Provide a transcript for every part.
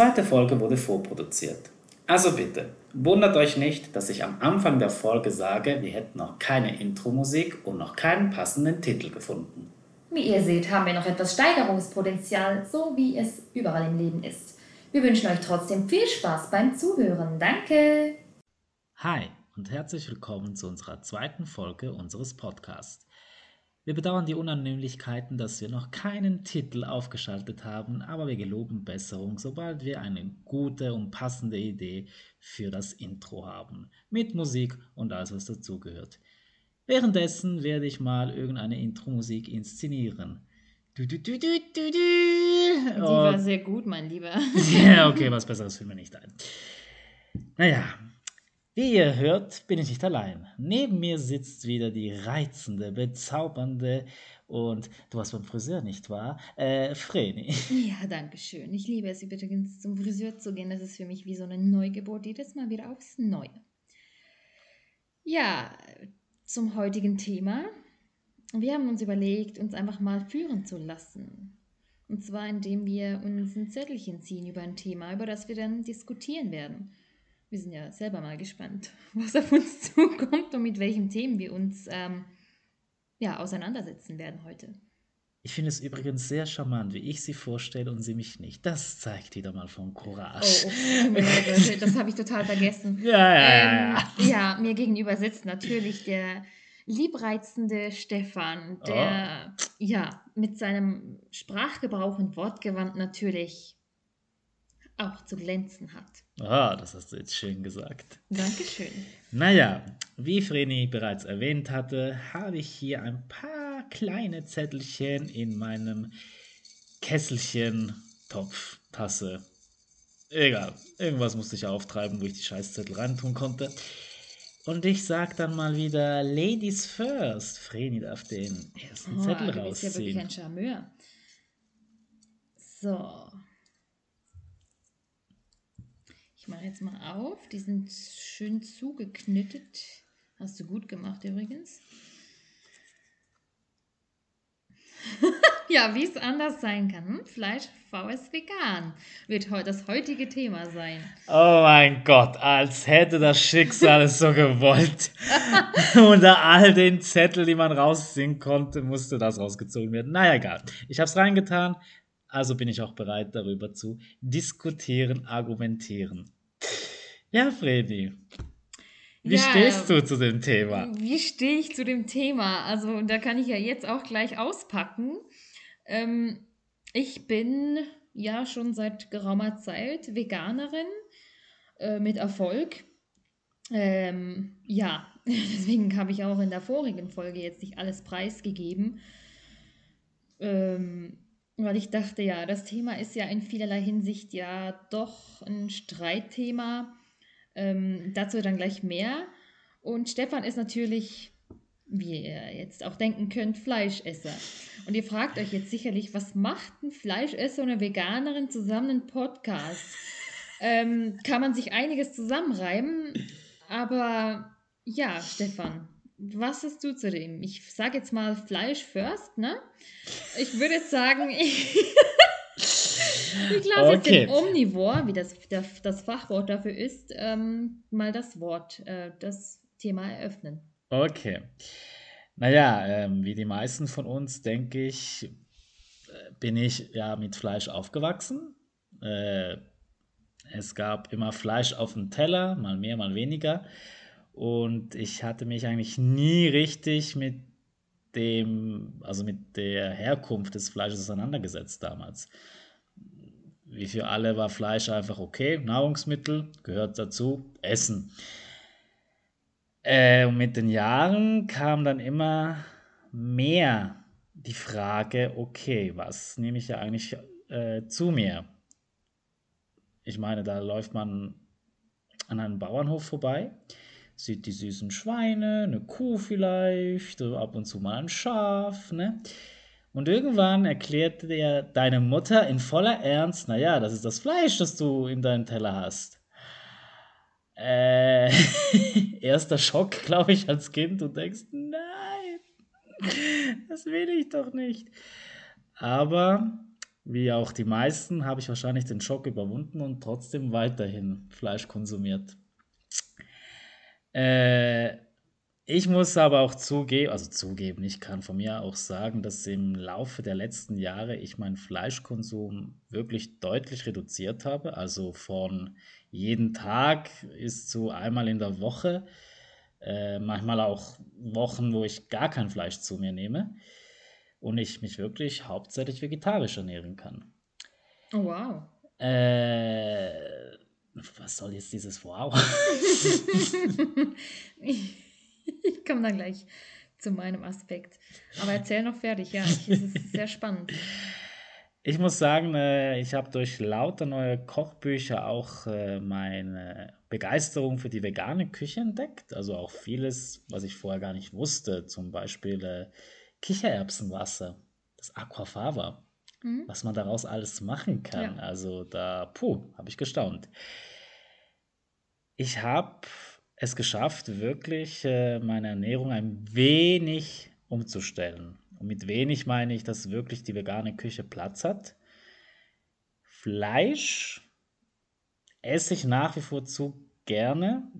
Die zweite Folge wurde vorproduziert. Also bitte, wundert euch nicht, dass ich am Anfang der Folge sage, wir hätten noch keine Intro-Musik und noch keinen passenden Titel gefunden. Wie ihr seht, haben wir noch etwas Steigerungspotenzial, so wie es überall im Leben ist. Wir wünschen euch trotzdem viel Spaß beim Zuhören. Danke! Hi und herzlich willkommen zu unserer zweiten Folge unseres Podcasts. Wir bedauern die Unannehmlichkeiten, dass wir noch keinen Titel aufgeschaltet haben, aber wir geloben Besserung, sobald wir eine gute und passende Idee für das Intro haben. Mit Musik und alles, was dazugehört. Währenddessen werde ich mal irgendeine Intro-Musik inszenieren. Du, du, du, du, du, du. Die war sehr gut, mein Lieber. ja, okay, was Besseres finden wir nicht ein. Naja, wie ihr hört, bin ich nicht allein. Neben mir sitzt wieder die reizende, bezaubernde und du warst beim Friseur, nicht wahr? Äh, Vreni. Ja, danke schön. Ich liebe es übrigens, zum Friseur zu gehen. Das ist für mich wie so eine Neugeburt, jedes Mal wieder aufs Neue. Ja, zum heutigen Thema. Wir haben uns überlegt, uns einfach mal führen zu lassen. Und zwar indem wir uns ein Zettelchen ziehen über ein Thema, über das wir dann diskutieren werden. Wir sind ja selber mal gespannt, was auf uns zukommt und mit welchen Themen wir uns ähm, ja, auseinandersetzen werden heute. Ich finde es übrigens sehr charmant, wie ich sie vorstelle und sie mich nicht. Das zeigt wieder mal von Courage. Oh, oh das habe ich total vergessen. Ja, ja, ähm, ja. Mir gegenüber sitzt natürlich der liebreizende Stefan, der oh. ja mit seinem Sprachgebrauch und Wortgewand natürlich auch zu glänzen hat. Ah, das hast du jetzt schön gesagt. Dankeschön. Naja, wie Vreni bereits erwähnt hatte, habe ich hier ein paar kleine Zettelchen in meinem Kesselchen, Topf, Tasse. Egal, irgendwas musste ich auftreiben, wo ich die Scheißzettel reintun konnte. Und ich sag dann mal wieder Ladies first. Vreni darf den ersten oh, Zettel du rausziehen. Du bist ja wirklich ein Charmeur. So. Ich mache jetzt mal auf. Die sind schön zugeknittet. Hast du gut gemacht übrigens. ja, wie es anders sein kann. Hm? Fleisch VS vegan wird das heutige Thema sein. Oh mein Gott, als hätte das Schicksal es so gewollt. Unter all den Zetteln, die man rausziehen konnte, musste das rausgezogen werden. Naja, egal. Ich habe es reingetan. Also bin ich auch bereit, darüber zu diskutieren, argumentieren. Ja, Freddy. Wie ja, stehst du zu dem Thema? Wie stehe ich zu dem Thema? Also, da kann ich ja jetzt auch gleich auspacken. Ähm, ich bin ja schon seit geraumer Zeit Veganerin äh, mit Erfolg. Ähm, ja, deswegen habe ich auch in der vorigen Folge jetzt nicht alles preisgegeben. Ähm, weil ich dachte, ja, das Thema ist ja in vielerlei Hinsicht ja doch ein Streitthema. Ähm, dazu dann gleich mehr. Und Stefan ist natürlich, wie ihr jetzt auch denken könnt, Fleischesser. Und ihr fragt euch jetzt sicherlich, was macht ein Fleischesser und eine Veganerin zusammen einen Podcast? Ähm, kann man sich einiges zusammenreiben, aber ja, Stefan, was hast du zu dem? Ich sage jetzt mal Fleisch first, ne? Ich würde jetzt sagen, ich, ich lasse okay. den Omnivore, wie das, das, Fachwort dafür ist, ähm, mal das Wort, äh, das Thema eröffnen. Okay. Naja, ähm, wie die meisten von uns, denke ich, bin ich ja mit Fleisch aufgewachsen. Äh, es gab immer Fleisch auf dem Teller, mal mehr, mal weniger. Und ich hatte mich eigentlich nie richtig mit dem, also mit der Herkunft des Fleisches auseinandergesetzt damals. Wie für alle war Fleisch einfach okay, Nahrungsmittel, gehört dazu, Essen. Äh, und mit den Jahren kam dann immer mehr die Frage, okay, was nehme ich ja eigentlich äh, zu mir? Ich meine, da läuft man an einem Bauernhof vorbei, sieht die süßen Schweine, eine Kuh vielleicht, ab und zu mal ein Schaf, ne? Und irgendwann erklärte dir deine Mutter in voller Ernst, naja, das ist das Fleisch, das du in deinem Teller hast. Äh, erster Schock, glaube ich, als Kind. Du denkst, nein, das will ich doch nicht. Aber wie auch die meisten, habe ich wahrscheinlich den Schock überwunden und trotzdem weiterhin Fleisch konsumiert. Äh, ich muss aber auch zugeben, also zugeben, ich kann von mir auch sagen, dass im Laufe der letzten Jahre ich meinen Fleischkonsum wirklich deutlich reduziert habe. Also von jeden Tag ist zu einmal in der Woche, äh, manchmal auch Wochen, wo ich gar kein Fleisch zu mir nehme und ich mich wirklich hauptsächlich vegetarisch ernähren kann. Oh, wow. Äh, was soll jetzt dieses Wow? ich komme dann gleich zu meinem Aspekt. Aber erzähl noch fertig, ja, es ist sehr spannend. Ich muss sagen, äh, ich habe durch lauter neue Kochbücher auch äh, meine Begeisterung für die vegane Küche entdeckt. Also auch vieles, was ich vorher gar nicht wusste. Zum Beispiel äh, Kichererbsenwasser, das Aquafaba, mhm. was man daraus alles machen kann. Ja. Also da, puh, habe ich gestaunt. Ich habe es geschafft, wirklich äh, meine Ernährung ein wenig umzustellen. Und mit wenig meine ich, dass wirklich die vegane Küche Platz hat. Fleisch esse ich nach wie vor zu gerne.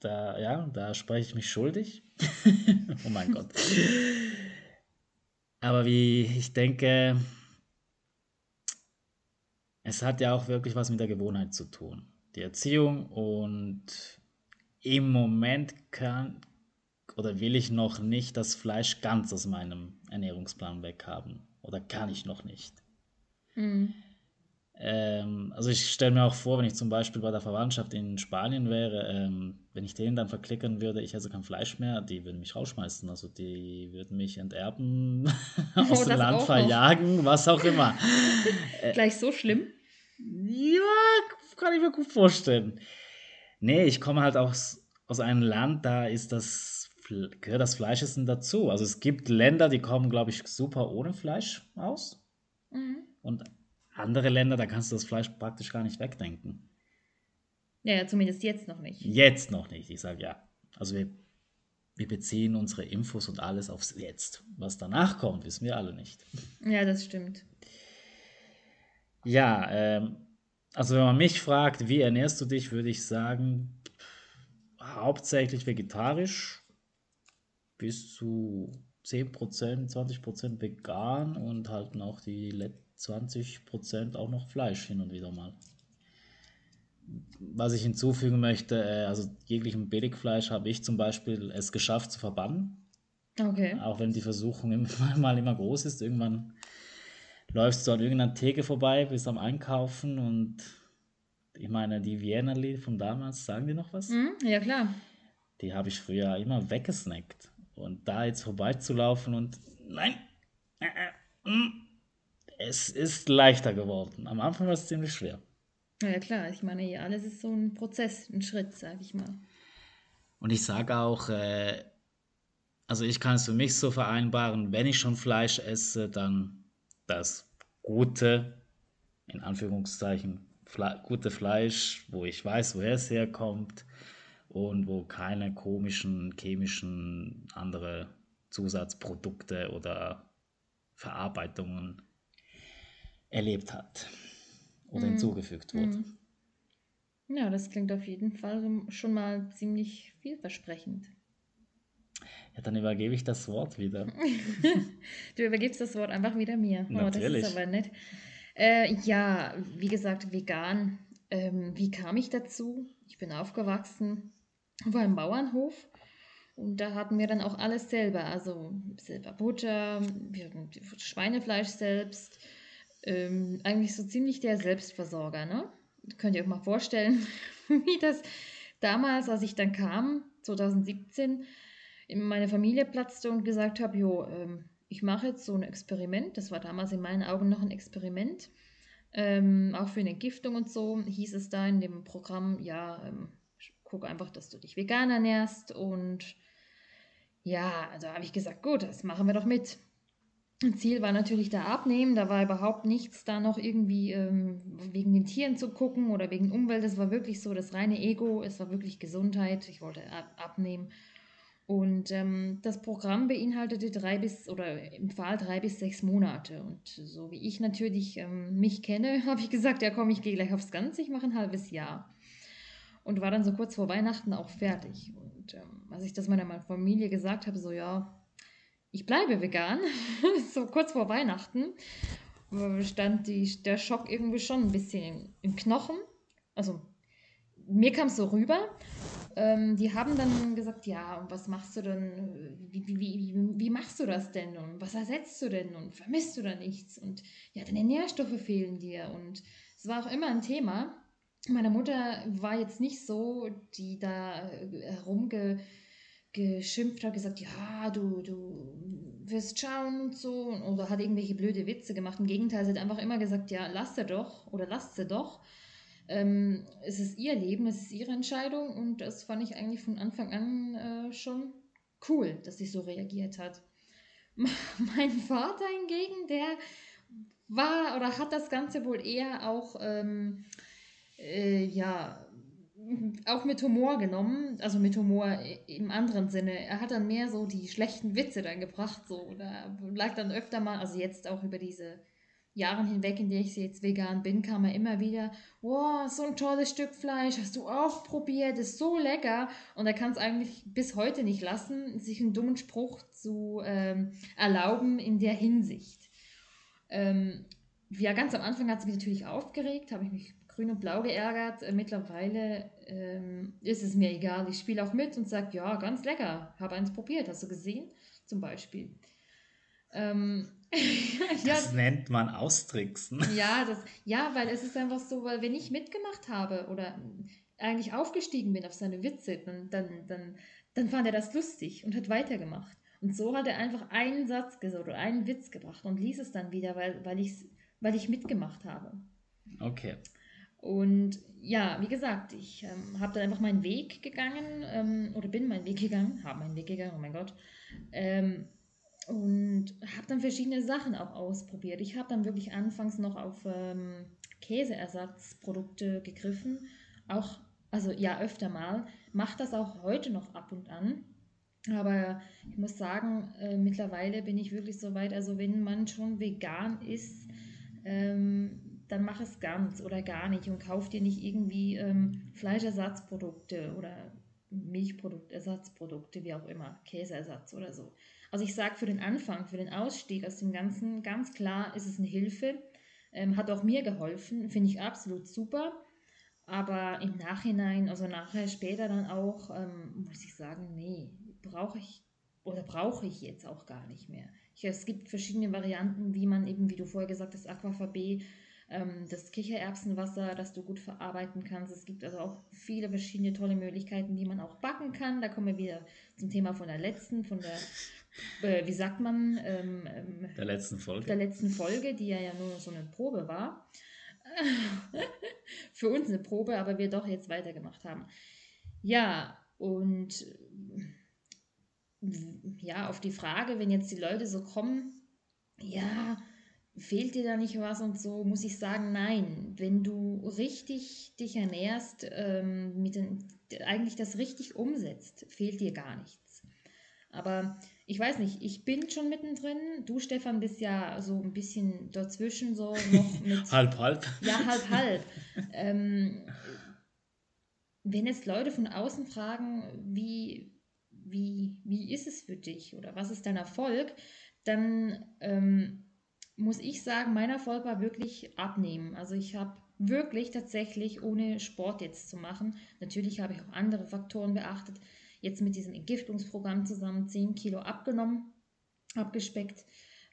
Da, ja, da spreche ich mich schuldig. oh mein Gott. Aber wie ich denke, es hat ja auch wirklich was mit der Gewohnheit zu tun. Die Erziehung und im Moment kann oder will ich noch nicht das Fleisch ganz aus meinem Ernährungsplan weghaben. Oder kann ich noch nicht. Mhm. Ähm, also ich stelle mir auch vor, wenn ich zum Beispiel bei der Verwandtschaft in Spanien wäre, ähm, wenn ich denen dann verklickern würde, ich esse kein Fleisch mehr, die würden mich rausschmeißen. Also die würden mich enterben, aus oh, dem Land verjagen, noch. was auch immer. Gleich so schlimm? Ja, kann ich mir gut vorstellen. Nee, ich komme halt aus, aus einem Land, da ist das, gehört das Fleischessen dazu. Also es gibt Länder, die kommen, glaube ich, super ohne Fleisch aus. Mhm. Und andere Länder, da kannst du das Fleisch praktisch gar nicht wegdenken. Ja, zumindest jetzt noch nicht. Jetzt noch nicht, ich sage ja. Also wir, wir beziehen unsere Infos und alles aufs Jetzt. Was danach kommt, wissen wir alle nicht. Ja, das stimmt. Ja, ähm, also wenn man mich fragt, wie ernährst du dich, würde ich sagen, hauptsächlich vegetarisch, bis zu 10%, 20% vegan und halt noch die 20% auch noch Fleisch hin und wieder mal. Was ich hinzufügen möchte, äh, also jeglichem Billigfleisch habe ich zum Beispiel es geschafft zu verbannen. Okay. Auch wenn die Versuchung immer, mal immer groß ist. Irgendwann läufst du an irgendeiner Theke vorbei, bist am Einkaufen und ich meine, die Vienna-Lied von damals, sagen die noch was? Mm, ja, klar. Die habe ich früher immer weggesnackt. Und da jetzt vorbeizulaufen und nein, äh, äh, mm, es ist leichter geworden. Am Anfang war es ziemlich schwer. Ja, klar. Ich meine, alles ist so ein Prozess, ein Schritt, sage ich mal. Und ich sage auch, äh, also ich kann es für mich so vereinbaren, wenn ich schon Fleisch esse, dann das gute, in Anführungszeichen, Fle gute Fleisch, wo ich weiß, woher es herkommt und wo keine komischen, chemischen, andere Zusatzprodukte oder Verarbeitungen erlebt hat oder mm. hinzugefügt wurde. Mm. Ja, das klingt auf jeden Fall schon mal ziemlich vielversprechend. Ja, dann übergebe ich das Wort wieder. du übergibst das Wort einfach wieder mir. Natürlich. Oh, das ist aber nett. Äh, ja, wie gesagt, vegan. Ähm, wie kam ich dazu? Ich bin aufgewachsen auf einem Bauernhof und da hatten wir dann auch alles selber. Also selber Butter, Schweinefleisch selbst, ähm, eigentlich so ziemlich der Selbstversorger, ne? Könnt ihr euch mal vorstellen, wie das damals, als ich dann kam, 2017, in meine Familie platzte und gesagt habe, jo, ähm, ich mache jetzt so ein Experiment. Das war damals in meinen Augen noch ein Experiment. Ähm, auch für eine Entgiftung und so hieß es da in dem Programm, ja, ähm, guck einfach, dass du dich vegan ernährst. Und ja, also habe ich gesagt, gut, das machen wir doch mit. Ziel war natürlich da abnehmen, da war überhaupt nichts da noch irgendwie ähm, wegen den Tieren zu gucken oder wegen Umwelt. Es war wirklich so das reine Ego, es war wirklich Gesundheit. Ich wollte ab abnehmen. Und ähm, das Programm beinhaltete drei bis oder im Fall drei bis sechs Monate. Und so wie ich natürlich ähm, mich kenne, habe ich gesagt, ja komm, ich gehe gleich aufs Ganze, ich mache ein halbes Jahr. Und war dann so kurz vor Weihnachten auch fertig. Und ähm, als ich das meiner Familie gesagt habe, so ja, ich bleibe vegan, so kurz vor Weihnachten, stand die, der Schock irgendwie schon ein bisschen im Knochen. Also mir kam es so rüber. Ähm, die haben dann gesagt, ja, und was machst du denn, wie, wie, wie, wie machst du das denn und was ersetzt du denn und vermisst du da nichts und ja, deine Nährstoffe fehlen dir und es war auch immer ein Thema. Meine Mutter war jetzt nicht so, die da herumge geschimpft hat, gesagt, ja, du, du wirst schauen und so, oder hat irgendwelche blöde Witze gemacht. Im Gegenteil, sie hat einfach immer gesagt, ja, lass sie doch oder lasst sie doch. Ähm, es ist ihr Leben, es ist ihre Entscheidung und das fand ich eigentlich von Anfang an äh, schon cool, dass sie so reagiert hat. mein Vater hingegen, der war oder hat das Ganze wohl eher auch, ähm, äh, ja, auch mit Humor genommen, also mit Humor im anderen Sinne. Er hat dann mehr so die schlechten Witze dann gebracht, so, oder lag dann öfter mal, also jetzt auch über diese Jahren hinweg, in der ich jetzt vegan bin, kam er immer wieder, wow, so ein tolles Stück Fleisch, hast du auch probiert, ist so lecker. Und er kann es eigentlich bis heute nicht lassen, sich einen dummen Spruch zu ähm, erlauben in der Hinsicht. Ähm, ja, ganz am Anfang hat es mich natürlich aufgeregt, habe ich mich grün und blau geärgert. Äh, mittlerweile ähm, ist es mir egal. Ich spiele auch mit und sage, ja, ganz lecker, habe eins probiert, hast du gesehen? Zum Beispiel. Ähm, das nennt man Austricksen. Ja, das, ja, weil es ist einfach so, weil wenn ich mitgemacht habe oder eigentlich aufgestiegen bin auf seine Witze, dann, dann, dann, dann fand er das lustig und hat weitergemacht. Und so hat er einfach einen Satz gesagt oder einen Witz gebracht und ließ es dann wieder, weil, weil, weil ich mitgemacht habe. Okay. Und ja, wie gesagt, ich ähm, habe dann einfach meinen Weg gegangen ähm, oder bin meinen Weg gegangen, habe meinen Weg gegangen, oh mein Gott. Ähm, und habe dann verschiedene Sachen auch ausprobiert. Ich habe dann wirklich anfangs noch auf ähm, Käseersatzprodukte gegriffen, auch, also ja, öfter mal. Mache das auch heute noch ab und an. Aber ich muss sagen, äh, mittlerweile bin ich wirklich so weit, also wenn man schon vegan ist, ähm, dann mach es ganz oder gar nicht und kauf dir nicht irgendwie ähm, Fleischersatzprodukte oder Milchproduktersatzprodukte, wie auch immer, Käseersatz oder so. Also ich sage für den Anfang, für den Ausstieg aus dem Ganzen, ganz klar ist es eine Hilfe, ähm, hat auch mir geholfen, finde ich absolut super. Aber im Nachhinein, also nachher später dann auch, ähm, muss ich sagen, nee, brauche ich oder brauche ich jetzt auch gar nicht mehr. Ich, es gibt verschiedene Varianten, wie man eben, wie du vorher gesagt hast, Aquafab ähm, das Kichererbsenwasser, das du gut verarbeiten kannst. Es gibt also auch viele verschiedene tolle Möglichkeiten, die man auch backen kann. Da kommen wir wieder zum Thema von der letzten, von der, äh, wie sagt man, ähm, ähm, der letzten Folge. Der letzten Folge, die ja, ja nur so eine Probe war. Für uns eine Probe, aber wir doch jetzt weitergemacht haben. Ja, und ja, auf die Frage, wenn jetzt die Leute so kommen, ja, fehlt dir da nicht was und so, muss ich sagen, nein. Wenn du richtig dich ernährst, ähm, mit den, eigentlich das richtig umsetzt, fehlt dir gar nichts. Aber ich weiß nicht, ich bin schon mittendrin. Du, Stefan, bist ja so ein bisschen dazwischen, so noch mit. halb, halb. Ja, halb, halb. ähm, wenn jetzt Leute von außen fragen, wie, wie, wie ist es für dich oder was ist dein Erfolg, dann ähm, muss ich sagen, mein Erfolg war wirklich abnehmen. Also ich habe wirklich tatsächlich, ohne Sport jetzt zu machen, natürlich habe ich auch andere Faktoren beachtet, jetzt mit diesem Entgiftungsprogramm zusammen 10 Kilo abgenommen, abgespeckt.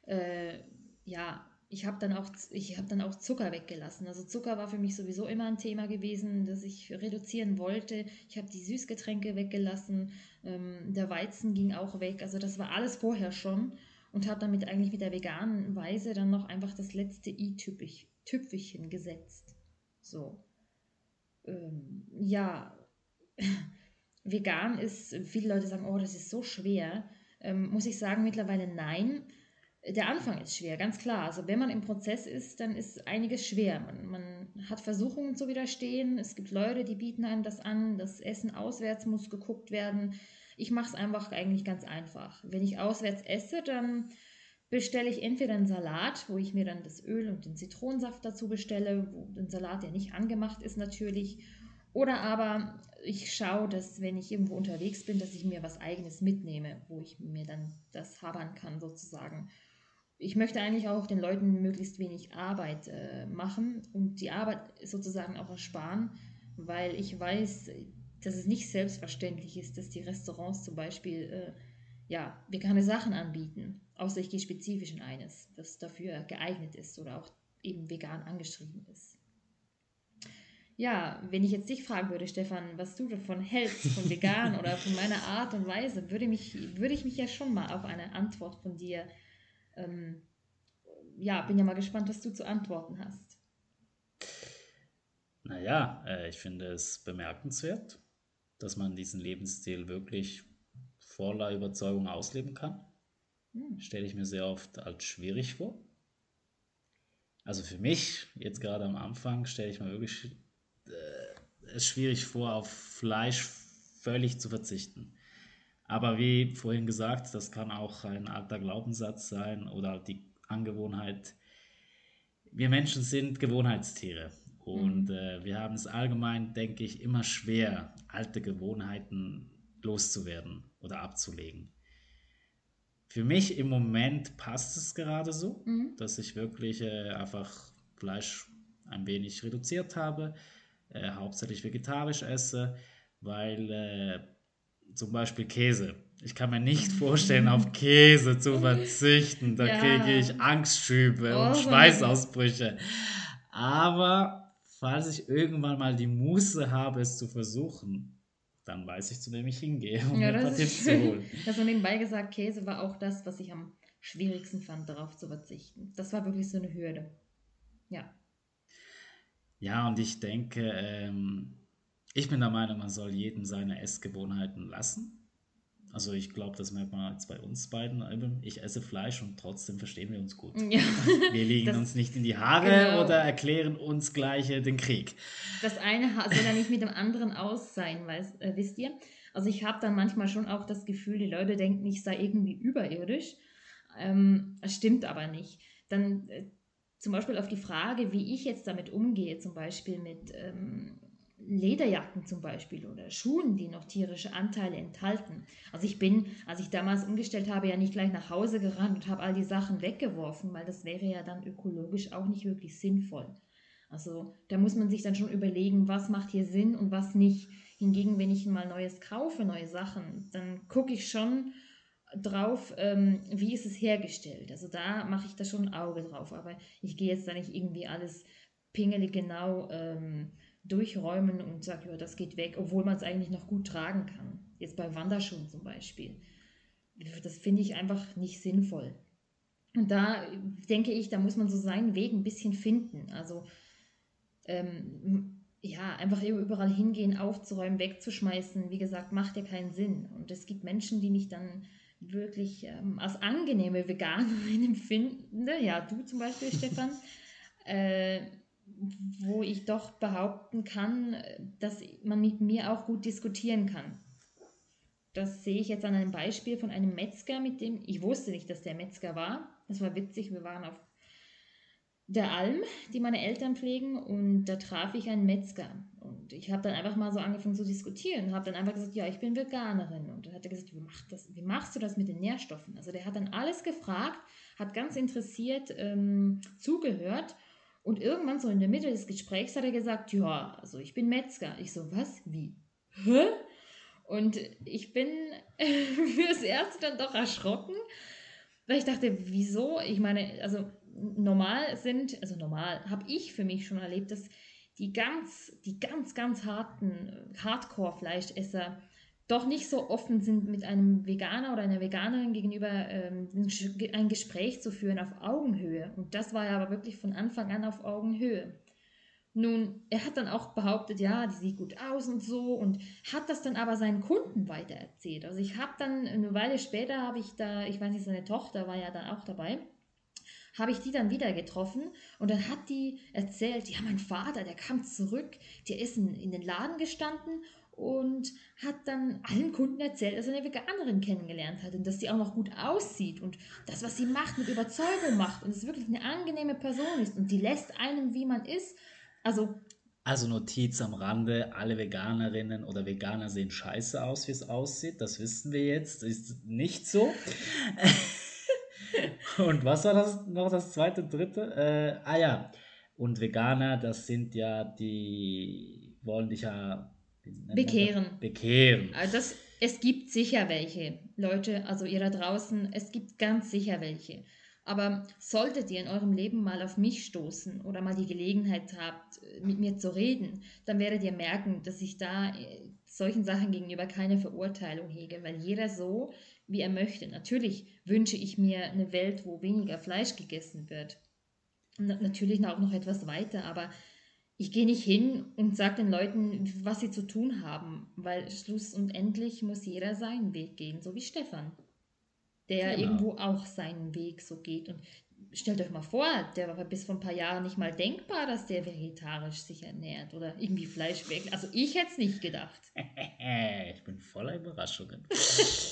Äh, ja, ich habe dann, auch, hab dann auch Zucker weggelassen. Also Zucker war für mich sowieso immer ein Thema gewesen, das ich reduzieren wollte. Ich habe die Süßgetränke weggelassen, ähm, der Weizen ging auch weg. Also das war alles vorher schon und habe damit eigentlich mit der veganen Weise dann noch einfach das letzte i-Tüpfelchen gesetzt. So. Ähm, ja, vegan ist, viele Leute sagen, oh, das ist so schwer. Ähm, muss ich sagen, mittlerweile nein. Der Anfang ist schwer, ganz klar. Also wenn man im Prozess ist, dann ist einiges schwer. Man, man hat Versuchungen zu widerstehen. Es gibt Leute, die bieten einem das an. Das Essen auswärts muss geguckt werden. Ich mache es einfach eigentlich ganz einfach. Wenn ich auswärts esse, dann bestelle ich entweder einen Salat, wo ich mir dann das Öl und den Zitronensaft dazu bestelle, wo ein Salat, der nicht angemacht ist natürlich. Oder aber ich schaue, dass wenn ich irgendwo unterwegs bin, dass ich mir was eigenes mitnehme, wo ich mir dann das habern kann sozusagen. Ich möchte eigentlich auch den Leuten möglichst wenig Arbeit äh, machen und die Arbeit sozusagen auch ersparen, weil ich weiß, dass es nicht selbstverständlich ist, dass die Restaurants zum Beispiel äh, ja, vegane Sachen anbieten. Außer ich gehe spezifisch in eines, das dafür geeignet ist oder auch eben vegan angeschrieben ist. Ja, wenn ich jetzt dich fragen würde, Stefan, was du davon hältst, von vegan oder von meiner Art und Weise, würde, mich, würde ich mich ja schon mal auf eine Antwort von dir, ähm, ja, bin ja mal gespannt, was du zu antworten hast. Naja, äh, ich finde es bemerkenswert, dass man diesen Lebensstil wirklich voller Überzeugung ausleben kann. Hm. Stelle ich mir sehr oft als schwierig vor. Also für mich, jetzt gerade am Anfang, stelle ich mir wirklich äh, es schwierig vor, auf Fleisch völlig zu verzichten. Aber wie vorhin gesagt, das kann auch ein alter Glaubenssatz sein oder die Angewohnheit. Wir Menschen sind Gewohnheitstiere und mhm. äh, wir haben es allgemein, denke ich, immer schwer, alte Gewohnheiten loszuwerden oder abzulegen. Für mich im Moment passt es gerade so, mhm. dass ich wirklich äh, einfach Fleisch ein wenig reduziert habe, äh, hauptsächlich vegetarisch esse, weil äh, zum Beispiel Käse. Ich kann mir nicht vorstellen, auf Käse zu verzichten. Da ja. kriege ich Angstschübe oh, und Schweißausbrüche. Aber falls ich irgendwann mal die Muße habe, es zu versuchen, dann weiß ich, zu wem ich hingehe, um ja, ein paar Tipps zu holen. Also nebenbei gesagt, Käse war auch das, was ich am schwierigsten fand, darauf zu verzichten. Das war wirklich so eine Hürde. Ja. Ja, und ich denke, ähm, ich bin der Meinung, man soll jedem seine Essgewohnheiten lassen. Also ich glaube, das merkt man jetzt bei uns beiden. Ich esse Fleisch und trotzdem verstehen wir uns gut. Ja. Wir liegen das, uns nicht in die Haare genau. oder erklären uns gleich den Krieg. Das eine soll ja nicht mit dem anderen aus sein, weißt, äh, wisst ihr? Also ich habe dann manchmal schon auch das Gefühl, die Leute denken, ich sei irgendwie überirdisch. Ähm, das stimmt aber nicht. Dann äh, zum Beispiel auf die Frage, wie ich jetzt damit umgehe, zum Beispiel mit... Ähm, Lederjacken zum Beispiel oder Schuhen, die noch tierische Anteile enthalten. Also ich bin, als ich damals umgestellt habe, ja nicht gleich nach Hause gerannt und habe all die Sachen weggeworfen, weil das wäre ja dann ökologisch auch nicht wirklich sinnvoll. Also da muss man sich dann schon überlegen, was macht hier Sinn und was nicht. Hingegen, wenn ich mal Neues kaufe, neue Sachen, dann gucke ich schon drauf, ähm, wie ist es hergestellt. Also da mache ich da schon ein Auge drauf. Aber ich gehe jetzt da nicht irgendwie alles pingelig genau ähm, durchräumen und sagt, ja, das geht weg, obwohl man es eigentlich noch gut tragen kann. Jetzt bei Wanderschuhen zum Beispiel. Das finde ich einfach nicht sinnvoll. Und da denke ich, da muss man so seinen Weg ein bisschen finden. Also ähm, ja, einfach überall hingehen, aufzuräumen, wegzuschmeißen, wie gesagt, macht ja keinen Sinn. Und es gibt Menschen, die mich dann wirklich ähm, als angenehme Veganerin empfinden. Ja, du zum Beispiel, Stefan. Äh, wo ich doch behaupten kann, dass man mit mir auch gut diskutieren kann. Das sehe ich jetzt an einem Beispiel von einem Metzger, mit dem ich wusste nicht, dass der Metzger war. Das war witzig. Wir waren auf der Alm, die meine Eltern pflegen, und da traf ich einen Metzger. Und ich habe dann einfach mal so angefangen zu diskutieren habe dann einfach gesagt, ja, ich bin Veganerin. Und dann hat er gesagt, wie, macht das, wie machst du das mit den Nährstoffen? Also der hat dann alles gefragt, hat ganz interessiert ähm, zugehört und irgendwann so in der Mitte des Gesprächs hat er gesagt, ja, also ich bin Metzger. Ich so, was? Wie? Hä? Und ich bin fürs Erste dann doch erschrocken, weil ich dachte, wieso? Ich meine, also normal sind, also normal habe ich für mich schon erlebt, dass die ganz, die ganz, ganz harten Hardcore-Fleischesser doch nicht so offen sind, mit einem Veganer oder einer Veganerin gegenüber ähm, ein Gespräch zu führen auf Augenhöhe. Und das war ja aber wirklich von Anfang an auf Augenhöhe. Nun, er hat dann auch behauptet, ja, die sieht gut aus und so und hat das dann aber seinen Kunden weitererzählt. Also ich habe dann eine Weile später habe ich da, ich weiß nicht, seine Tochter war ja dann auch dabei, habe ich die dann wieder getroffen und dann hat die erzählt, ja, mein Vater, der kam zurück, der ist in, in den Laden gestanden und hat dann allen Kunden erzählt, dass er eine Veganerin kennengelernt hat und dass sie auch noch gut aussieht und das, was sie macht, mit Überzeugung macht und es wirklich eine angenehme Person ist und die lässt einem, wie man ist. Also also Notiz am Rande, alle Veganerinnen oder Veganer sehen scheiße aus, wie es aussieht. Das wissen wir jetzt. Ist nicht so. und was war das noch das zweite, dritte? Äh, ah ja. Und Veganer, das sind ja die, wollen dich ja bekehren. Bekehren. Also das, es gibt sicher welche. Leute, also ihr da draußen, es gibt ganz sicher welche. Aber solltet ihr in eurem Leben mal auf mich stoßen oder mal die Gelegenheit habt, mit mir zu reden, dann werdet ihr merken, dass ich da äh, solchen Sachen gegenüber keine Verurteilung hege, weil jeder so, wie er möchte. Natürlich wünsche ich mir eine Welt, wo weniger Fleisch gegessen wird. Natürlich auch noch etwas weiter, aber ich gehe nicht hin und sage den Leuten, was sie zu tun haben, weil schluss und endlich muss jeder seinen Weg gehen, so wie Stefan der genau. irgendwo auch seinen Weg so geht. Und stellt euch mal vor, der war bis vor ein paar Jahren nicht mal denkbar, dass der vegetarisch sich ernährt oder irgendwie Fleisch weg. Also ich hätte es nicht gedacht. ich bin voller Überraschungen.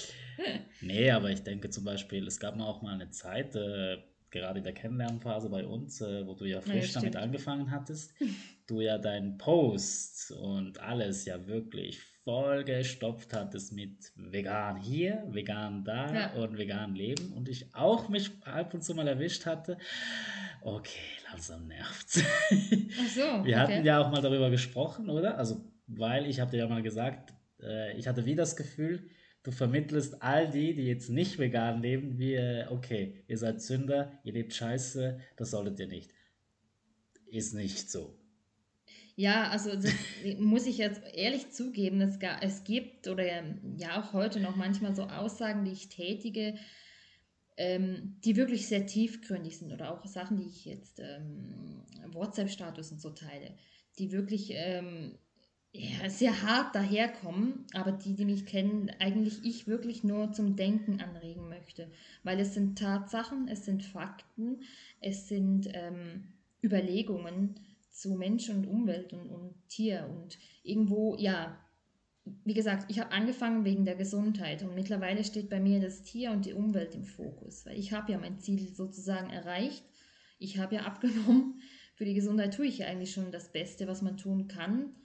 nee, aber ich denke zum Beispiel, es gab mal auch mal eine Zeit, äh, gerade in der Kennenlernphase bei uns, äh, wo du ja frisch ja, damit angefangen hattest, du ja deinen Post und alles ja wirklich vollgestopft hattest mit vegan hier, vegan da ja. und vegan leben und ich auch mich ab und zu mal erwischt hatte, okay, langsam nervt's. Ach so, Wir okay. hatten ja auch mal darüber gesprochen, oder? Also, weil ich habe dir ja mal gesagt, äh, ich hatte wie das Gefühl, du vermittelst all die, die jetzt nicht vegan leben, wie, äh, okay, ihr seid Sünder, ihr lebt scheiße, das solltet ihr nicht. Ist nicht so. Ja, also muss ich jetzt ehrlich zugeben, es, es gibt oder ja auch heute noch manchmal so Aussagen, die ich tätige, ähm, die wirklich sehr tiefgründig sind oder auch Sachen, die ich jetzt ähm, WhatsApp-Status und so teile, die wirklich ähm, ja, sehr hart daherkommen, aber die, die mich kennen, eigentlich ich wirklich nur zum Denken anregen möchte. Weil es sind Tatsachen, es sind Fakten, es sind ähm, Überlegungen zu Mensch und Umwelt und, und Tier und irgendwo, ja, wie gesagt, ich habe angefangen wegen der Gesundheit und mittlerweile steht bei mir das Tier und die Umwelt im Fokus, weil ich habe ja mein Ziel sozusagen erreicht. Ich habe ja abgenommen. Für die Gesundheit tue ich ja eigentlich schon das Beste, was man tun kann.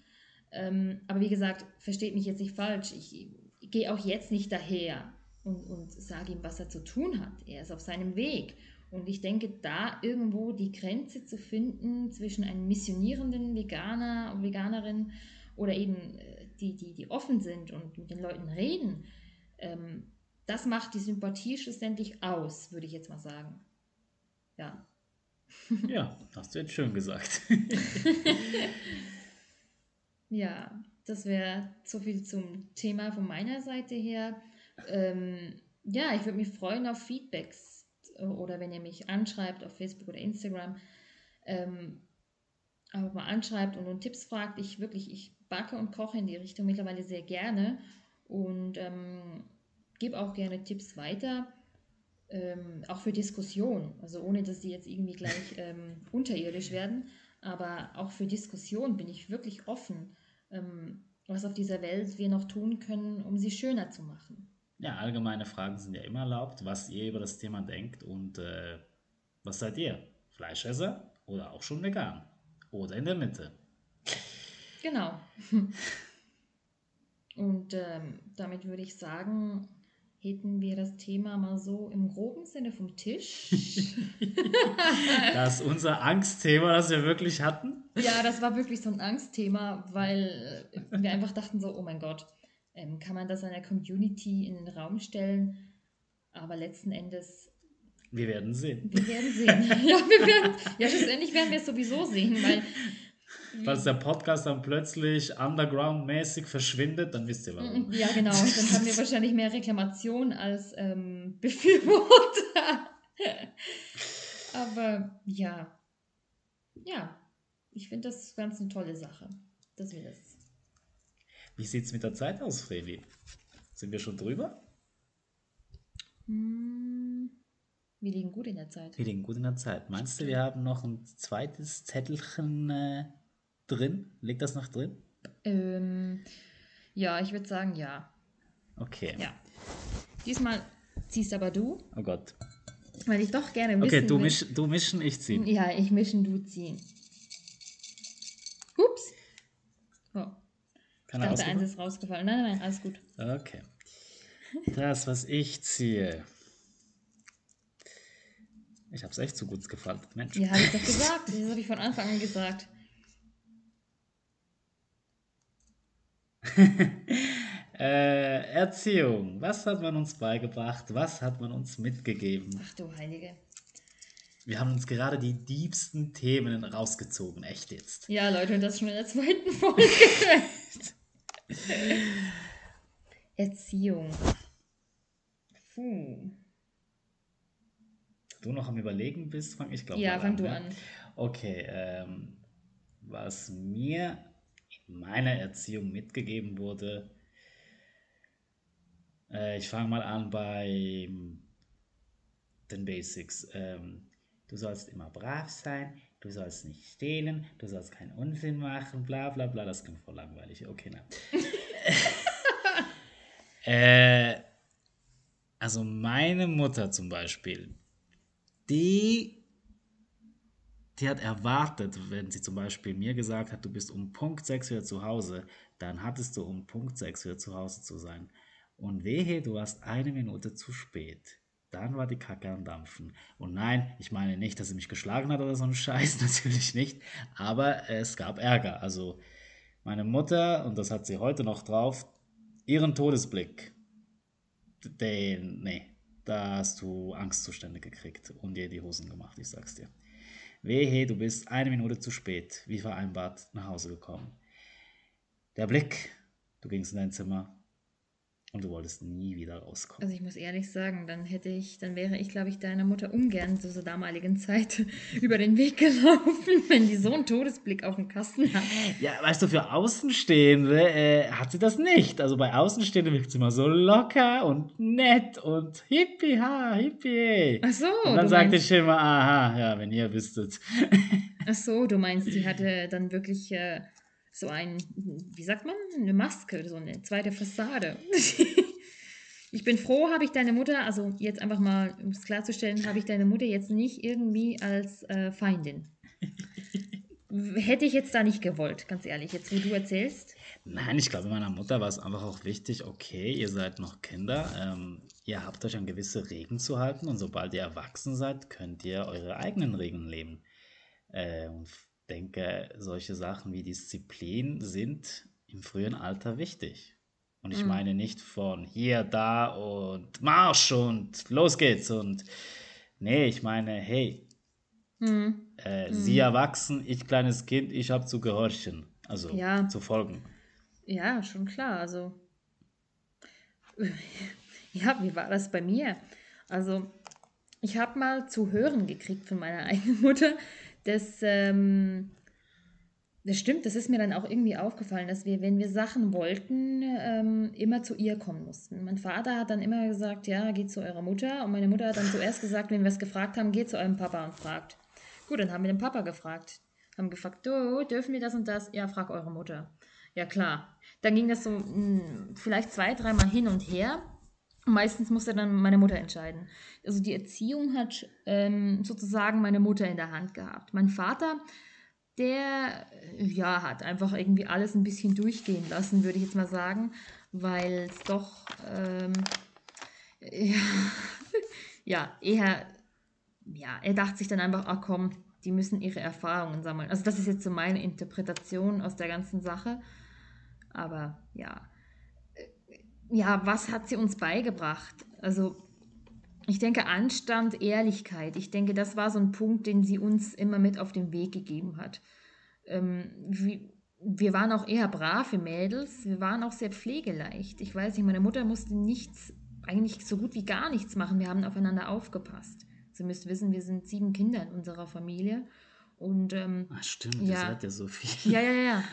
Ähm, aber wie gesagt, versteht mich jetzt nicht falsch. Ich, ich gehe auch jetzt nicht daher und, und sage ihm, was er zu tun hat. Er ist auf seinem Weg. Und ich denke, da irgendwo die Grenze zu finden zwischen einem missionierenden Veganer und Veganerin oder eben äh, die, die, die offen sind und mit den Leuten reden, ähm, das macht die Sympathie schlussendlich aus, würde ich jetzt mal sagen. Ja. Ja, hast du jetzt schön gesagt. Ja, das wäre so viel zum Thema von meiner Seite her. Ähm, ja, ich würde mich freuen auf Feedbacks äh, oder wenn ihr mich anschreibt auf Facebook oder Instagram, ähm, auch mal anschreibt und um Tipps fragt. Ich wirklich, ich backe und koche in die Richtung mittlerweile sehr gerne und ähm, gebe auch gerne Tipps weiter. Ähm, auch für Diskussion, also ohne dass die jetzt irgendwie gleich ähm, unterirdisch werden. Aber auch für Diskussion bin ich wirklich offen, ähm, was auf dieser Welt wir noch tun können, um sie schöner zu machen. Ja, allgemeine Fragen sind ja immer erlaubt, was ihr über das Thema denkt und äh, was seid ihr? Fleischesser oder auch schon vegan? Oder in der Mitte? Genau. Und ähm, damit würde ich sagen, hätten wir das Thema mal so im groben Sinne vom Tisch. das ist unser Angstthema, das wir wirklich hatten. Ja, das war wirklich so ein Angstthema, weil wir einfach dachten so, oh mein Gott, ähm, kann man das einer Community in den Raum stellen? Aber letzten Endes wir werden sehen. Wir werden sehen. Ja, wir werden, ja schlussendlich werden wir es sowieso sehen, weil Falls der Podcast dann plötzlich underground-mäßig verschwindet, dann wisst ihr warum. Ja, genau. Dann haben wir wahrscheinlich mehr Reklamation als ähm, Befürworter. Aber ja. Ja. Ich finde das ganz eine tolle Sache, dass wir das. Wie sieht es mit der Zeit aus, Fredi? Sind wir schon drüber? Hm, wir liegen gut in der Zeit. Wir liegen gut in der Zeit. Meinst du, wir haben noch ein zweites Zettelchen äh, drin? Liegt das noch drin? Ähm, Ja, ich würde sagen ja. Okay. Ja. Diesmal ziehst aber du, Oh Gott. weil ich doch gerne wissen Okay, du, will. misch, du mischen, ich ziehen. Ja, ich mischen, du ziehen. Hups. Oh, Kann ich dachte, eins ist rausgefallen. Nein, nein, nein, alles gut. Okay. Das, was ich ziehe. Ich habe es echt so gut gefallen. Mensch. Ja, habe ich doch gesagt. Das habe ich von Anfang an gesagt. Äh, Erziehung. Was hat man uns beigebracht? Was hat man uns mitgegeben? Ach du Heilige. Wir haben uns gerade die diebsten Themen rausgezogen. Echt jetzt. Ja, Leute, und das schon in der zweiten Folge. Erziehung. Puh. Du noch am Überlegen bist, fang ich glaube Ja, mal fang an. du ne? an. Okay, ähm, was mir in meiner Erziehung mitgegeben wurde, äh, ich fange mal an bei den Basics. Ähm, du sollst immer brav sein, du sollst nicht stehlen, du sollst keinen Unsinn machen, bla bla bla, das klingt voll langweilig. Okay, nein. äh, also meine Mutter zum Beispiel, die die hat erwartet, wenn sie zum Beispiel mir gesagt hat, du bist um Punkt 6 wieder zu Hause, dann hattest du um Punkt 6 wieder zu Hause zu sein. Und wehe, du warst eine Minute zu spät. Dann war die Kacke am Dampfen. Und nein, ich meine nicht, dass sie mich geschlagen hat oder so ein Scheiß, natürlich nicht. Aber es gab Ärger. Also meine Mutter, und das hat sie heute noch drauf, ihren Todesblick, den, nee, da hast du Angstzustände gekriegt und dir die Hosen gemacht, ich sag's dir. Wehe, du bist eine Minute zu spät, wie vereinbart, nach Hause gekommen. Der Blick, du gingst in dein Zimmer und du wolltest nie wieder rauskommen. Also ich muss ehrlich sagen, dann hätte ich, dann wäre ich, glaube ich, deiner Mutter ungern zu zur damaligen Zeit über den Weg gelaufen, wenn die so einen Todesblick auf dem Kasten hat. Ja, weißt du, für Außenstehende äh, hat sie das nicht. Also bei Außenstehenden wirkt sie immer so locker und nett und hippie, ha, hippie. Ach so, und dann du sagte meinst, ich immer, aha, ja, wenn ihr wüsstet. ach so, du meinst, die hatte dann wirklich äh, so ein, wie sagt man, eine Maske, so eine zweite Fassade. Ich bin froh, habe ich deine Mutter, also jetzt einfach mal, um es klarzustellen, habe ich deine Mutter jetzt nicht irgendwie als äh, Feindin. Hätte ich jetzt da nicht gewollt, ganz ehrlich, jetzt wo du erzählst. Nein, ich glaube, meiner Mutter war es einfach auch wichtig, okay, ihr seid noch Kinder, ähm, ihr habt euch an gewisse Regeln zu halten und sobald ihr erwachsen seid, könnt ihr eure eigenen Regeln leben. Äh, denke, solche Sachen wie Disziplin sind im frühen Alter wichtig. Und ich Mhm. meine nicht von hier, da und Marsch und los geht's und nee, ich meine, hey, Hm. äh, sie erwachsen, ich kleines Kind, ich habe zu gehorchen, also Ja. zu folgen. Ja, schon klar. Also, ja, wie war das bei mir? Also, ich habe mal zu hören gekriegt von meiner eigenen Mutter, dass, ähm, das stimmt, das ist mir dann auch irgendwie aufgefallen, dass wir, wenn wir Sachen wollten, ähm, immer zu ihr kommen mussten. Mein Vater hat dann immer gesagt, ja, geht zu eurer Mutter. Und meine Mutter hat dann zuerst gesagt, wenn wir es gefragt haben, geht zu eurem Papa und fragt. Gut, dann haben wir den Papa gefragt. Haben gefragt, du, dürfen wir das und das? Ja, frag eure Mutter. Ja, klar. Dann ging das so mh, vielleicht zwei, dreimal hin und her. Meistens musste dann meine Mutter entscheiden. Also die Erziehung hat ähm, sozusagen meine Mutter in der Hand gehabt. Mein Vater, der ja, hat einfach irgendwie alles ein bisschen durchgehen lassen, würde ich jetzt mal sagen, weil es doch ähm, ja, ja, eher, ja, er dachte sich dann einfach, ach komm, die müssen ihre Erfahrungen sammeln. Also das ist jetzt so meine Interpretation aus der ganzen Sache. Aber ja, ja, was hat sie uns beigebracht? Also ich denke Anstand, Ehrlichkeit. Ich denke, das war so ein Punkt, den sie uns immer mit auf den Weg gegeben hat. Ähm, wie, wir waren auch eher brave Mädels, wir waren auch sehr pflegeleicht. Ich weiß nicht, meine Mutter musste nichts, eigentlich so gut wie gar nichts machen. Wir haben aufeinander aufgepasst. Sie müsst wissen, wir sind sieben Kinder in unserer Familie. Und ähm, Ah, stimmt, Ja. ihr seid ja so viel. ja, ja, ja,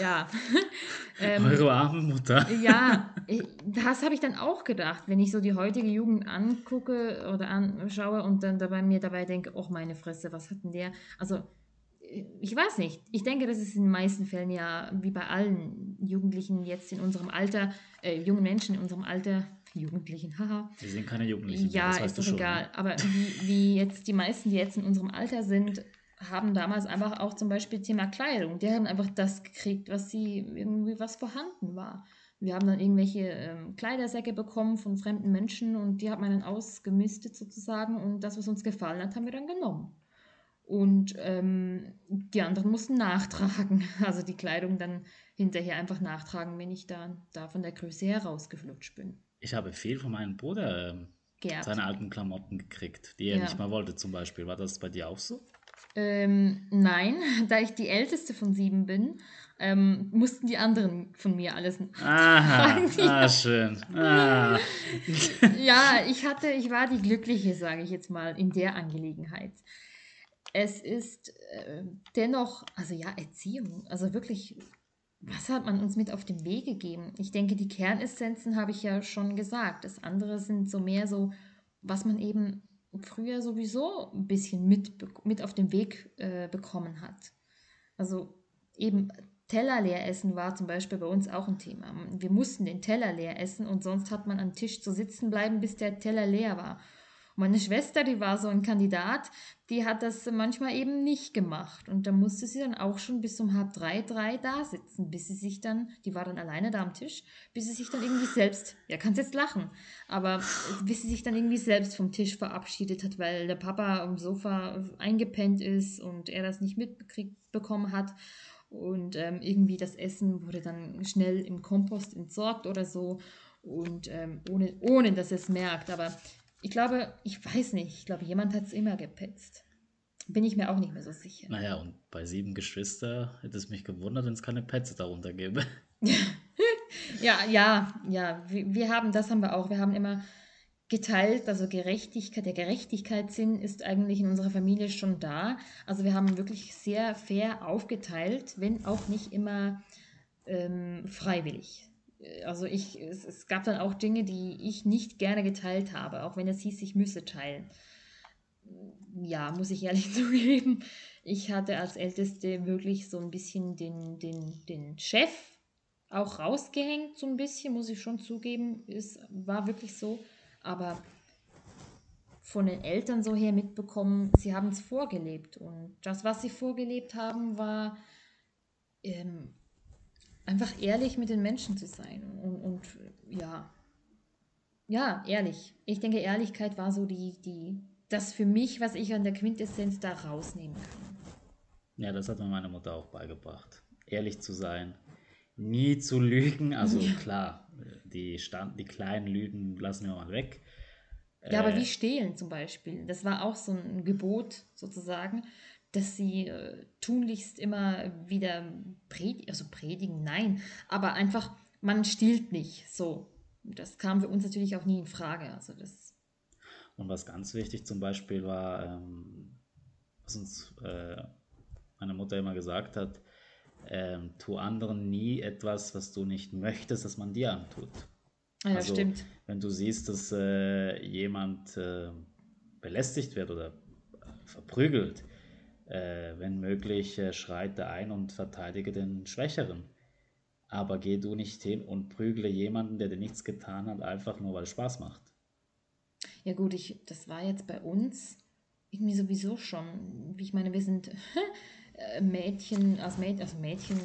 ja. ähm, Eure arme Mutter. ja, ich- das habe ich dann auch gedacht, wenn ich so die heutige Jugend angucke oder anschaue und dann dabei mir dabei denke, oh meine Fresse, was hat denn der? Also ich weiß nicht. Ich denke, das ist in den meisten Fällen ja wie bei allen Jugendlichen jetzt in unserem Alter, äh, jungen Menschen in unserem Alter, Jugendlichen, haha. Wir sind keine Jugendlichen. Ja, ist doch egal. Aber wie, wie jetzt die meisten, die jetzt in unserem Alter sind, haben damals einfach auch zum Beispiel Thema Kleidung. Die haben einfach das gekriegt, was sie irgendwie was vorhanden war. Wir haben dann irgendwelche ähm, Kleidersäcke bekommen von fremden Menschen und die hat man dann ausgemistet sozusagen und das, was uns gefallen hat, haben wir dann genommen. Und ähm, die anderen mussten nachtragen, also die Kleidung dann hinterher einfach nachtragen, wenn ich da, da von der Größe herausgeflutscht bin. Ich habe viel von meinem Bruder ähm, seine alten Klamotten gekriegt, die er ja. nicht mal wollte zum Beispiel. War das bei dir auch so? Ähm, nein, da ich die älteste von sieben bin, ähm, mussten die anderen von mir alles. Aha, ah, schön. Ah. ja, ich hatte, ich war die Glückliche, sage ich jetzt mal, in der Angelegenheit. Es ist äh, dennoch, also ja, Erziehung, also wirklich, was hat man uns mit auf den Weg gegeben? Ich denke, die Kernessenzen habe ich ja schon gesagt. Das andere sind so mehr so, was man eben früher sowieso ein bisschen mit, mit auf den Weg äh, bekommen hat. Also eben Teller leer essen war zum Beispiel bei uns auch ein Thema. Wir mussten den Teller leer essen und sonst hat man am Tisch zu sitzen bleiben, bis der Teller leer war. Meine Schwester, die war so ein Kandidat, die hat das manchmal eben nicht gemacht. Und da musste sie dann auch schon bis um halb drei, drei da sitzen, bis sie sich dann, die war dann alleine da am Tisch, bis sie sich dann irgendwie selbst, ja, kannst jetzt lachen, aber bis sie sich dann irgendwie selbst vom Tisch verabschiedet hat, weil der Papa am Sofa eingepennt ist und er das nicht mitbekommen hat. Und ähm, irgendwie das Essen wurde dann schnell im Kompost entsorgt oder so. Und ähm, ohne, ohne dass es merkt. Aber ich glaube, ich weiß nicht, ich glaube, jemand hat es immer gepetzt. Bin ich mir auch nicht mehr so sicher. Naja, und bei sieben Geschwister hätte es mich gewundert, wenn es keine Petze darunter gäbe. ja, ja, ja. Wir, wir, haben, das haben wir auch. Wir haben immer geteilt, also Gerechtigkeit, der Gerechtigkeitssinn ist eigentlich in unserer Familie schon da. Also wir haben wirklich sehr fair aufgeteilt, wenn auch nicht immer ähm, freiwillig also ich, es, es, gab dann auch Dinge, die ich nicht gerne geteilt habe, auch wenn es hieß, ich müsse teilen. Ja, muss ich ehrlich zugeben. Ich hatte als Älteste wirklich so ein bisschen den, den, den Chef auch rausgehängt, so ein bisschen, muss ich schon zugeben. Es war wirklich so. Aber von den Eltern so her mitbekommen, sie haben es vorgelebt. Und das, was sie vorgelebt haben, war ähm, einfach ehrlich mit den Menschen zu sein und, und ja, ja, ehrlich. Ich denke, Ehrlichkeit war so die, die, das für mich, was ich an der Quintessenz da rausnehmen kann. Ja, das hat mir meine Mutter auch beigebracht. Ehrlich zu sein, nie zu lügen. Also ja. klar, die, Stand, die kleinen Lügen lassen wir mal weg. Ja, aber äh, wie stehlen zum Beispiel. Das war auch so ein Gebot sozusagen dass sie äh, tunlichst immer wieder predigen, also predigen, nein, aber einfach, man stiehlt nicht, so. Das kam für uns natürlich auch nie in Frage, also das. Und was ganz wichtig zum Beispiel war, ähm, was uns äh, meine Mutter immer gesagt hat, ähm, tu anderen nie etwas, was du nicht möchtest, dass man dir antut. Ja, also, stimmt. Wenn du siehst, dass äh, jemand äh, belästigt wird oder verprügelt, äh, wenn möglich, äh, schreite ein und verteidige den Schwächeren. Aber geh du nicht hin und prügle jemanden, der dir nichts getan hat, einfach nur weil es Spaß macht. Ja gut, ich, das war jetzt bei uns irgendwie sowieso schon. Wie ich meine, wir sind äh, Mädchen, also Mädchen, also Mädchen,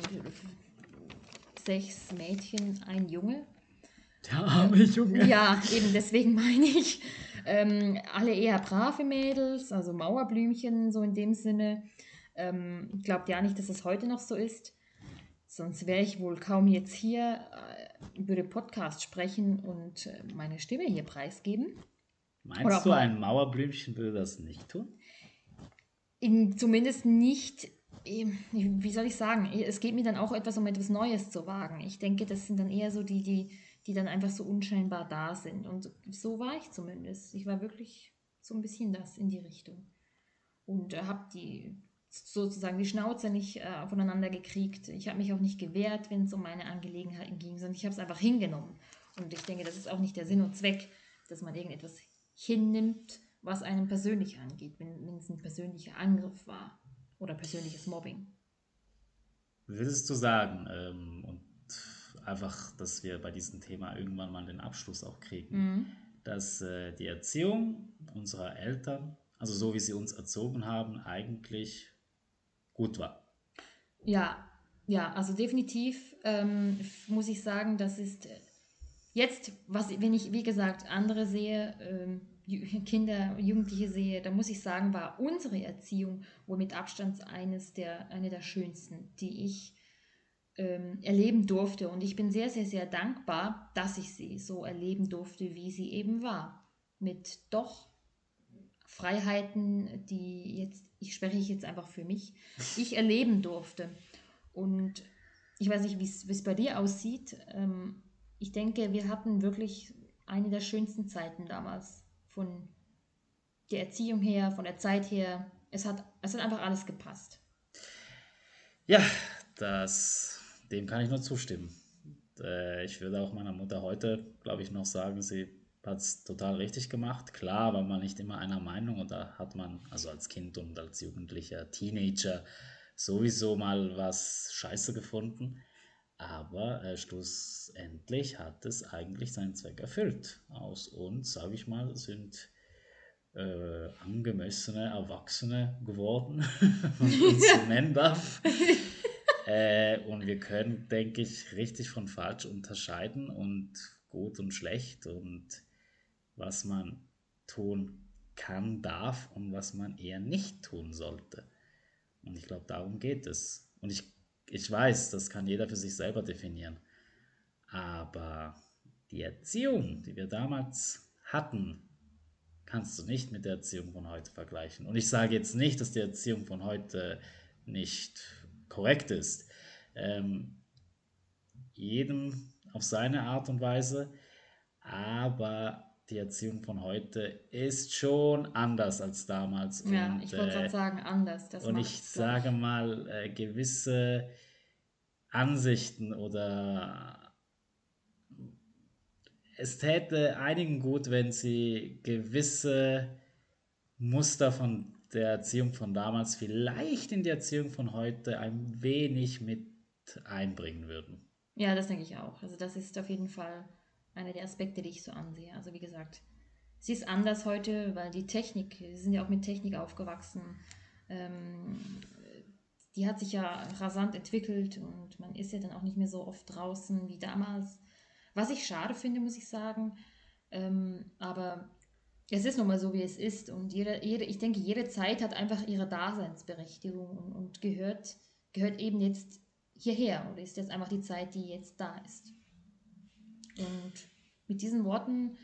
sechs Mädchen, ein Junge. Der arme Junge. Ja, eben deswegen meine ich. Ähm, alle eher brave Mädels, also Mauerblümchen, so in dem Sinne. Ähm, glaubt ja nicht, dass es heute noch so ist. Sonst wäre ich wohl kaum jetzt hier, äh, würde Podcast sprechen und äh, meine Stimme hier preisgeben. Meinst du, ein Mauerblümchen würde das nicht tun? In, zumindest nicht, ähm, wie soll ich sagen, es geht mir dann auch etwas um etwas Neues zu wagen. Ich denke, das sind dann eher so die, die die dann einfach so unscheinbar da sind. Und so war ich zumindest. Ich war wirklich so ein bisschen das in die Richtung. Und äh, habe die sozusagen die Schnauze nicht äh, voneinander gekriegt. Ich habe mich auch nicht gewehrt, wenn es um meine Angelegenheiten ging, sondern ich habe es einfach hingenommen. Und ich denke, das ist auch nicht der Sinn und Zweck, dass man irgendetwas hinnimmt, was einem persönlich angeht, wenn, es ein persönlicher Angriff war. oder persönliches Mobbing. Würdest du sagen, ähm, und einfach, dass wir bei diesem Thema irgendwann mal den Abschluss auch kriegen, mhm. dass äh, die Erziehung unserer Eltern, also so wie sie uns erzogen haben, eigentlich gut war? Ja, ja, also definitiv ähm, muss ich sagen, das ist jetzt, was, wenn ich, wie gesagt, andere sehe, ähm, Kinder, Jugendliche sehe, da muss ich sagen, war unsere Erziehung wohl mit Abstand eines der, eine der schönsten, die ich ähm, erleben durfte. Und ich bin sehr, sehr, sehr dankbar, dass ich sie so erleben durfte, wie sie eben war. Mit doch Freiheiten, die jetzt, ich spreche jetzt einfach für mich, ich erleben durfte. Und ich weiß nicht, wie es bei dir aussieht. Ähm, ich denke, wir hatten wirklich eine der schönsten Zeiten damals. Von der Erziehung her, von der Zeit her. Es hat, es hat einfach alles gepasst. Ja, das, dem kann ich nur zustimmen. Äh, ich würde auch meiner Mutter heute, glaube ich, noch sagen, sie hat es total richtig gemacht. Klar war man nicht immer einer Meinung und da hat man, also als Kind und als Jugendlicher, Teenager, sowieso mal was scheiße gefunden. Aber äh, schlussendlich hat es eigentlich seinen Zweck erfüllt. Aus uns, sage ich mal, sind äh, angemessene Erwachsene geworden, und uns so nennen darf. Äh, und wir können, denke ich, richtig von falsch unterscheiden und gut und schlecht und was man tun kann, darf und was man eher nicht tun sollte. Und ich glaube, darum geht es. Und ich, ich weiß, das kann jeder für sich selber definieren. Aber die Erziehung, die wir damals hatten, kannst du nicht mit der Erziehung von heute vergleichen. Und ich sage jetzt nicht, dass die Erziehung von heute nicht korrekt ist. Ähm, jedem auf seine Art und Weise. Aber die Erziehung von heute ist schon anders als damals. Ja, und, ich wollte gerade äh, sagen, anders. Das und ich sage mal, äh, gewisse Ansichten oder es täte einigen gut, wenn sie gewisse Muster von der Erziehung von damals vielleicht in die Erziehung von heute ein wenig mit einbringen würden. Ja, das denke ich auch. Also das ist auf jeden Fall einer der Aspekte, die ich so ansehe. Also wie gesagt, sie ist anders heute, weil die Technik, wir sind ja auch mit Technik aufgewachsen, ähm, die hat sich ja rasant entwickelt und man ist ja dann auch nicht mehr so oft draußen wie damals. Was ich schade finde, muss ich sagen. Ähm, aber es ist nun mal so, wie es ist. Und jede, jede, ich denke, jede Zeit hat einfach ihre Daseinsberechtigung und, und gehört, gehört eben jetzt hierher. Oder ist jetzt einfach die Zeit, die jetzt da ist. Und mit diesen Worten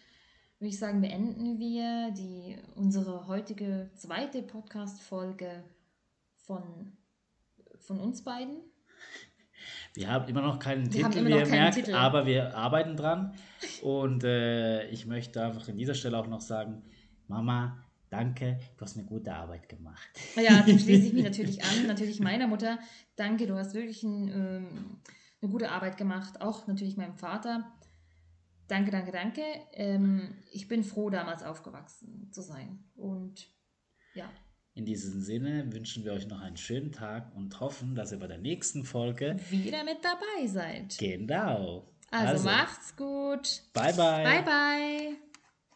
würde ich sagen, beenden wir die, unsere heutige zweite Podcast-Folge von, von uns beiden. Wir haben immer noch keinen wir Titel, wie ihr merkt, Titel. aber wir arbeiten dran. Und äh, ich möchte einfach an dieser Stelle auch noch sagen, Mama, danke, du hast eine gute Arbeit gemacht. Ja, dem schließe ich mich natürlich an, natürlich meiner Mutter. Danke, du hast wirklich ein, ähm, eine gute Arbeit gemacht. Auch natürlich meinem Vater. Danke, danke, danke. Ähm, ich bin froh, damals aufgewachsen zu sein. Und ja. In diesem Sinne wünschen wir euch noch einen schönen Tag und hoffen, dass ihr bei der nächsten Folge wieder mit dabei seid. Genau. Also, also macht's gut. Bye, bye. Bye, bye.